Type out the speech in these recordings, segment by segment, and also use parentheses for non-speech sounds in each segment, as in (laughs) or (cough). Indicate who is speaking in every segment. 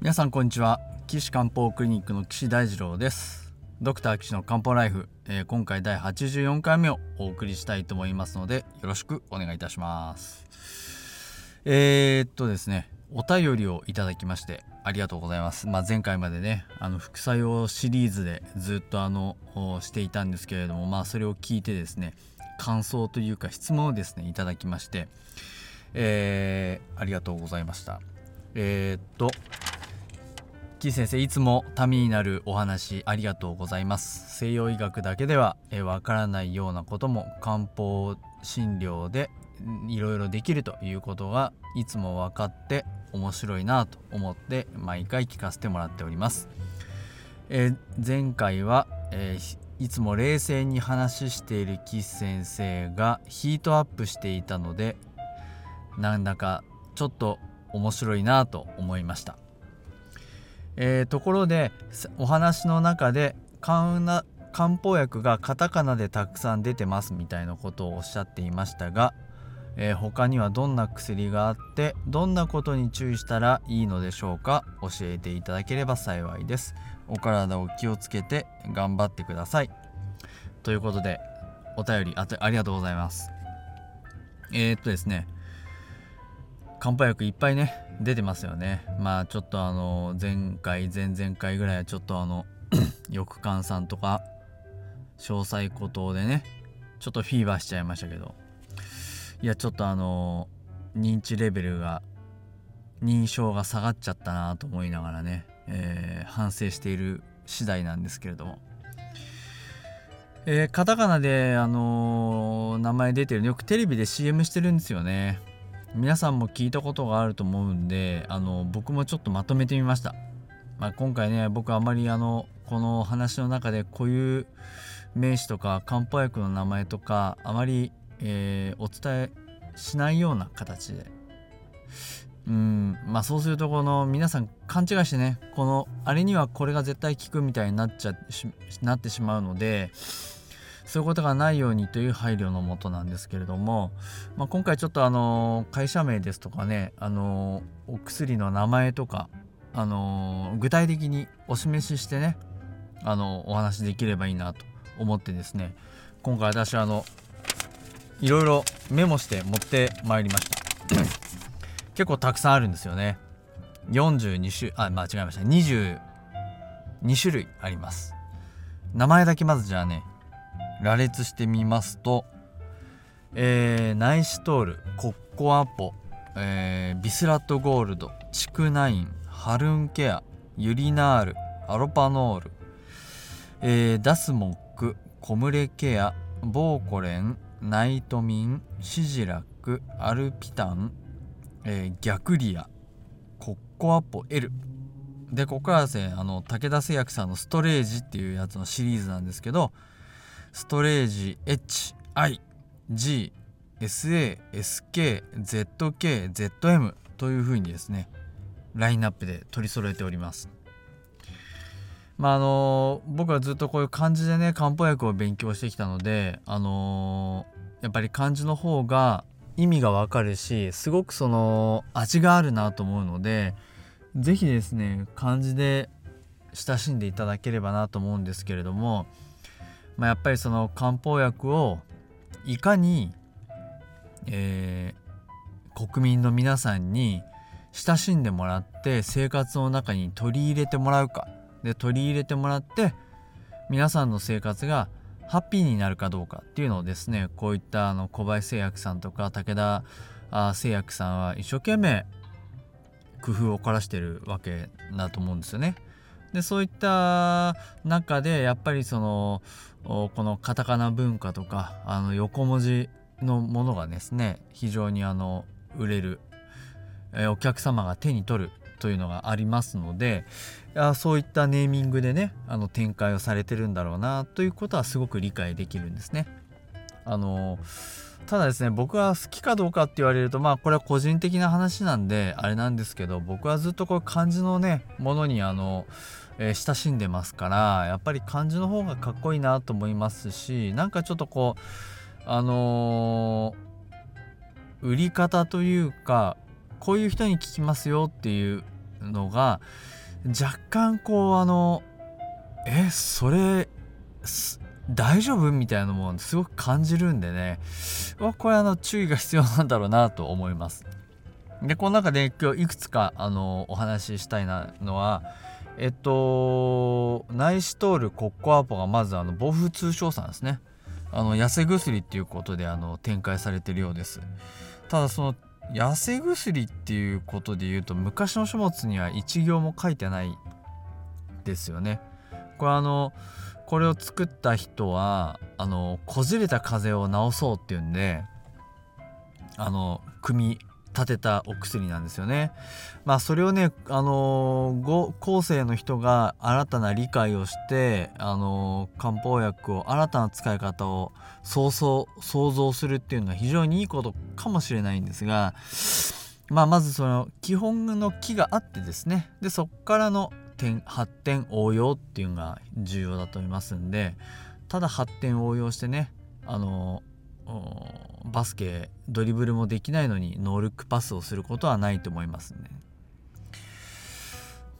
Speaker 1: 皆さんこんにちは岸漢方クリニックの岸大二郎ですドクター岸の漢方ライフ、えー、今回第84回目をお送りしたいと思いますのでよろしくお願いいたしますえー、っとですねお便りをいただきましてありがとうございます。まあ、前回までね、あの副作用シリーズでずっとあのしていたんですけれども、まあそれを聞いてですね、感想というか質問をですね、いただきまして、えー、ありがとうございました。えー、っと、キー先生いつもためになるお話ありがとうございます。西洋医学だけではわからないようなことも漢方診療でいろいろできるということがいつも分かって面白いなと思って毎回聞かせてもらっております、え前回は、えー、いつも冷静に話している岸先生がヒートアップしていたのでなんだかちょっと面白いなと思いました。えー、ところでお話の中で漢方薬がカタカナでたくさん出てますみたいなことをおっしゃっていましたが、えー、他にはどんな薬があってどんなことに注意したらいいのでしょうか教えていただければ幸いです。お体を気をつけて頑張ってください。ということでお便りあありがとうございます。えー、っとですね漢方薬いっぱいね出てますよね。まあちょっとあの前回前々回ぐらいはちょっとあの (clears throat) 翼患さんとか詳細孤島でねちょっとフィーバーしちゃいましたけど。いやちょっとあの認知レベルが認証が下がっちゃったなと思いながらね、えー、反省している次第なんですけれども。えー、カタカナで、あのー、名前出てるのよくテレビで CM してるんですよね。皆さんも聞いたことがあると思うんであの僕もちょっとまとめてみました、まあ、今回ね僕あまりあのこの話の中で固有名詞とか漢方薬の名前とかあまり、えー、お伝えしないような形で。うんまあそうするとこの皆さん勘違いしてねこのあれにはこれが絶対効くみたいになっちゃなってしまうのでそういうことがないようにという配慮のもとなんですけれども、まあ、今回ちょっとあの会社名ですとかねあのお薬の名前とかあの具体的にお示ししてねあのお話できればいいなと思ってですね今回私あのいろいろメモして持ってまいりました。(clears throat) 結構たくさんあるんですよね。42種あ間違えました。22種類あります。名前だけまずじゃあね羅列してみますと、えー、ナイシトールコッコアポ、えー、ビスラットゴールドチクナインハルンケアユリナールアロパノール、えー、ダスモックコムレケアボーコレンナイトミンシジラックアルピタン、えー、ギャクリアコッコアポ L でここからですねあの武田製薬さんのストレージっていうやつのシリーズなんですけどストレージ HIG SASKZKZM というふうにですねラインナップで取り揃えております。まああの僕はずっとこういう漢字でね漢方薬を勉強してきたのであのやっぱり漢字の方が意味がわかるしすごくその味があるなと思うので是非ですね漢字で親しんでいただければなと思うんですけれども、まあ、やっぱりその漢方薬をいかに、えー、国民の皆さんに親しんでもらって生活の中に取り入れてもらうかで取り入れてもらって皆さんの生活がハッピーになるかどうかっていうのをですねこういったあの小林製薬さんとか武田製薬さんは一生懸命工夫を凝らしてるわけだと思うんですよね。でそういった中でやっぱりそのこのカタカナ文化とかあの横文字のものがですね非常にあの売れる、えお客様が手に取るというのがありますのであそういったネーミングでねあの展開をされてるんだろうなということはすごく理解できるんですね。あのただですね僕は好きかどうかって言われるとまあこれは個人的な話なんであれなんですけど僕はずっとこう漢字のねものにあの、えー、親しんでますからやっぱり漢字の方がかっこいいなと思いますしなんかちょっとこうあのー、売り方というかこういう人に聞きますよっていうのが若干こうあのえそれ大丈夫？みたいなのもすごく感じるんでね。これあの注意が必要なんだろうなと思います。でこの中で今日いくつかあのお話ししたいなのはえっとナイシトールコッコアポがまずあの防風通商さんですね。あの痩せ薬っていうことであの展開されてるようです。ただその痩せ薬っていうことで言うと昔の書物には一行も書いてないですよね。これあのこれを作った人はあのこじれた風邪を治そうっていうんであの組み立てたお薬なんですよね。まあそれをねあの後世の人が新たな理解をしてあの漢方薬を新たな使い方を想像想像するっていうのは非常にいいことかもしれないんですが、まあ、まずその基本の木があってですねでそこからの点発展応用っていうのが重要だと思いますんでただ発展応用してねあのバスケドリブルもできないのにノールックパスをすることはないと思いますね。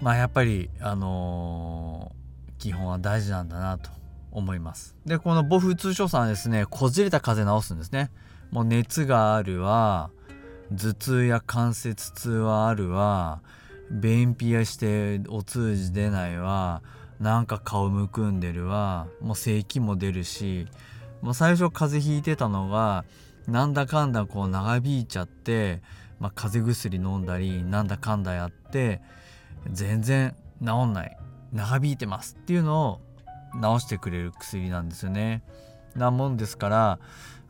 Speaker 1: まあやっぱりあのー、基本は大事なんだなと思います。でこのボフ通称さんはですねこじれた風邪治すんですね。もう熱があるわ頭痛や関節痛はあるわ便秘やしてお通じ出ないわ。なんか顔むくんでるわ。もう咳も出るし。もう最初風邪ひいてたのがなんだかんだこう長引いちゃって、まあ、風邪薬飲んだりなんだかんだやって全然治んない。長引いてますっていうのを治してくれる薬なんですよね。なもんですから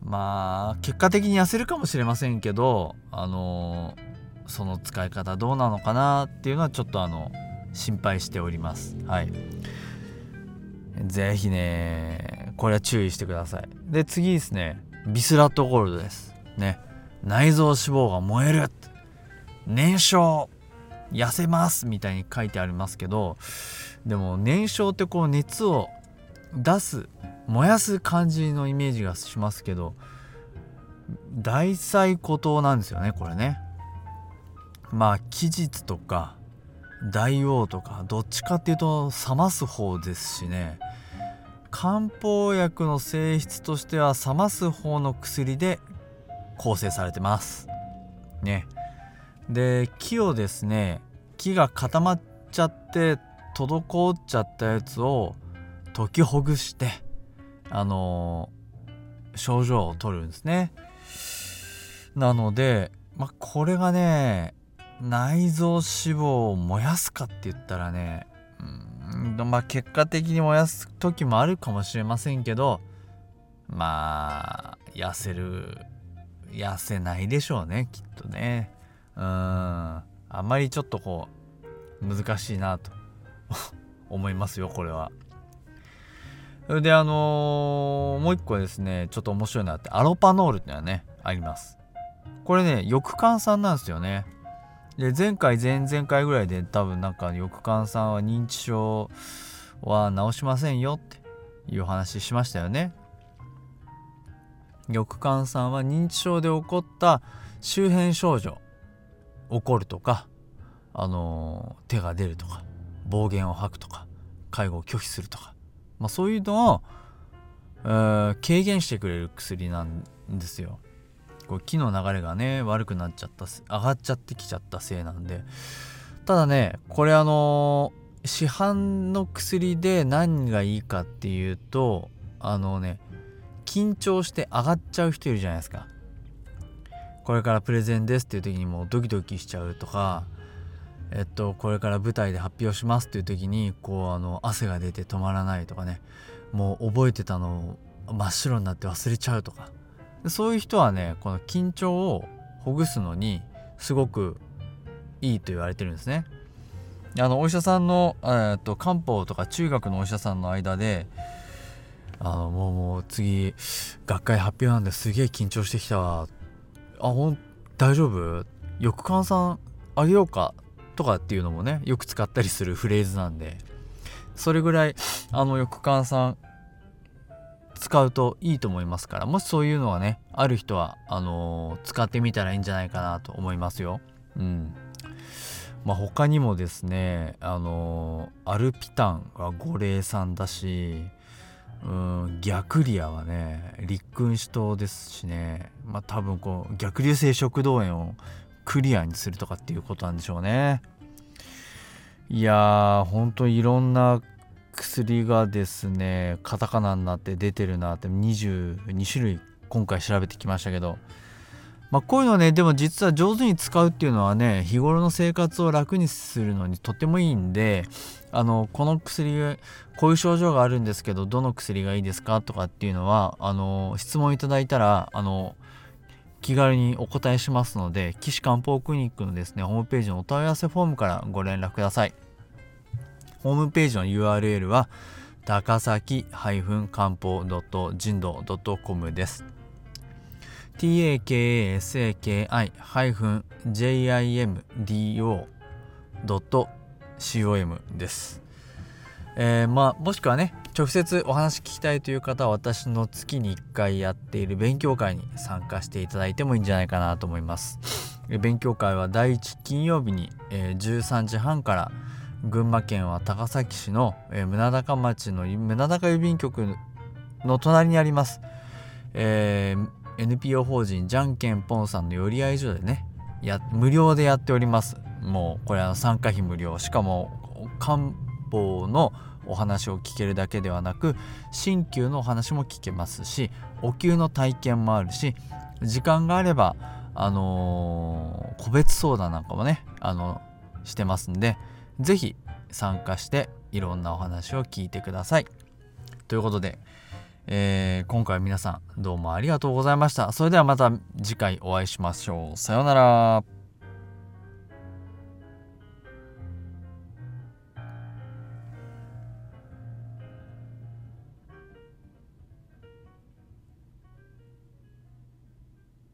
Speaker 1: まあ結果的に痩せるかもしれませんけどあのその使い方どうなのかなっていうのはちょっとあの心配しております。はい。ぜひねこれは注意してください。で次ですねビスラットゴールドです。ね。内臓脂肪が燃える燃焼痩せますみたいに書いてありますけどでも燃焼ってこう熱を出す燃やす感じのイメージがしますけど大細孤島なんですよねこれねまあ期日とか大王とかどっちかっていうと冷ます方ですしね。漢方薬の性質としては冷ます方の薬で構成されてます。ね。で木をですね木が固まっちゃって滞っちゃったやつを解きほぐしてあのー、症状を取るんですね。なのでまあこれがね内臓脂肪を燃やすかって言ったらねうんまあ結果的に燃やす時もあるかもしれませんけどまあ痩せる痩せないでしょうねきっとね。うん。あんまりちょっとこう難しいなと (laughs) 思いますよこれは。であのー、もう一個ですねちょっと面白いなってアロパノールってのはねあります。これね翼患さんなんですよね。で前回前々回ぐらいで多分なんか翼患さんは認知症は治しませんよっていう話しましたよね。翼患さんは認知症で起こった周辺症状起こるとかあの手が出るとか暴言を吐くとか介護を拒否するとか、まあ、そういうのを、えー、軽減してくれる薬なんですよ。こう気の流れがね悪くなっちゃった上がっちゃってきちゃったせいなんで。ただねこれあのー、市販の薬で何がいいかっていうとあのね緊張して上がっちゃう人いるじゃないですか。これからプレゼンですっていう時にもうドキドキしちゃうとかえっとこれから舞台で発表しますっていう時にこうあの汗が出て止まらないとかねもう覚えてたのを真っ白になって忘れちゃうとか。そういう人はねこの緊張をほぐすのにすごくいいと言われてるんですね。あのお医者さんの、えー、と漢方とか中学のお医者さんの間であのもうもう次学会発表なんですげえ緊張してきたわ。あほん大丈夫？翼患さんあげようか？とかっていうのもねよく使ったりするフレーズなんで。それぐらいあの翼患さん使うといいと思いますからもしそういうのがねある人はあのー、使ってみたらいいんじゃないかなと思いますよ。うんまあ、他にもですねあのー、アルピタンは五苓散だしうん逆リアはね立君子糖ですしねまあ多分こう逆流性食道炎をクリアにするとかっていうことなんでしょうねいやーほんといろんな薬がですねカタカナになって出てるなって22種類今回調べてきましたけど。まあ、こういうのねでも実は上手に使うっていうのはね日頃の生活を楽にするのにとてもいいんであのこの薬こういう症状があるんですけどどの薬がいいですかとかっていうのはあの質問いただいたらあの気軽にお答えしますので岸漢方クリニックのですねホームページのお問い合わせフォームからご連絡ください。ホームページの URL は高崎漢方人道 .com です takasaki-jimdo.com です。えー、まあもしくはね直接お話聞きたいという方は私の月に1回やっている勉強会に参加していただいてもいいんじゃないかなと思います。勉強会は第1金曜日に、えー、13時半から群馬県は高崎市の、えー、宗高町の宗高郵便局の隣にあります。えー NPO 法人じゃんけんぽんさんの寄り合い所でねや無料でやっておりますもうこれは参加費無料しかも漢方のお話を聞けるだけではなく鍼灸のお話も聞けますしお灸の体験もあるし時間があればあのー、個別相談なんかもねあのしてますんで是非参加していろんなお話を聞いてくださいということでえー、今回皆さんどうもありがとうございました。それではまた次回お会いしましょう。さようなら。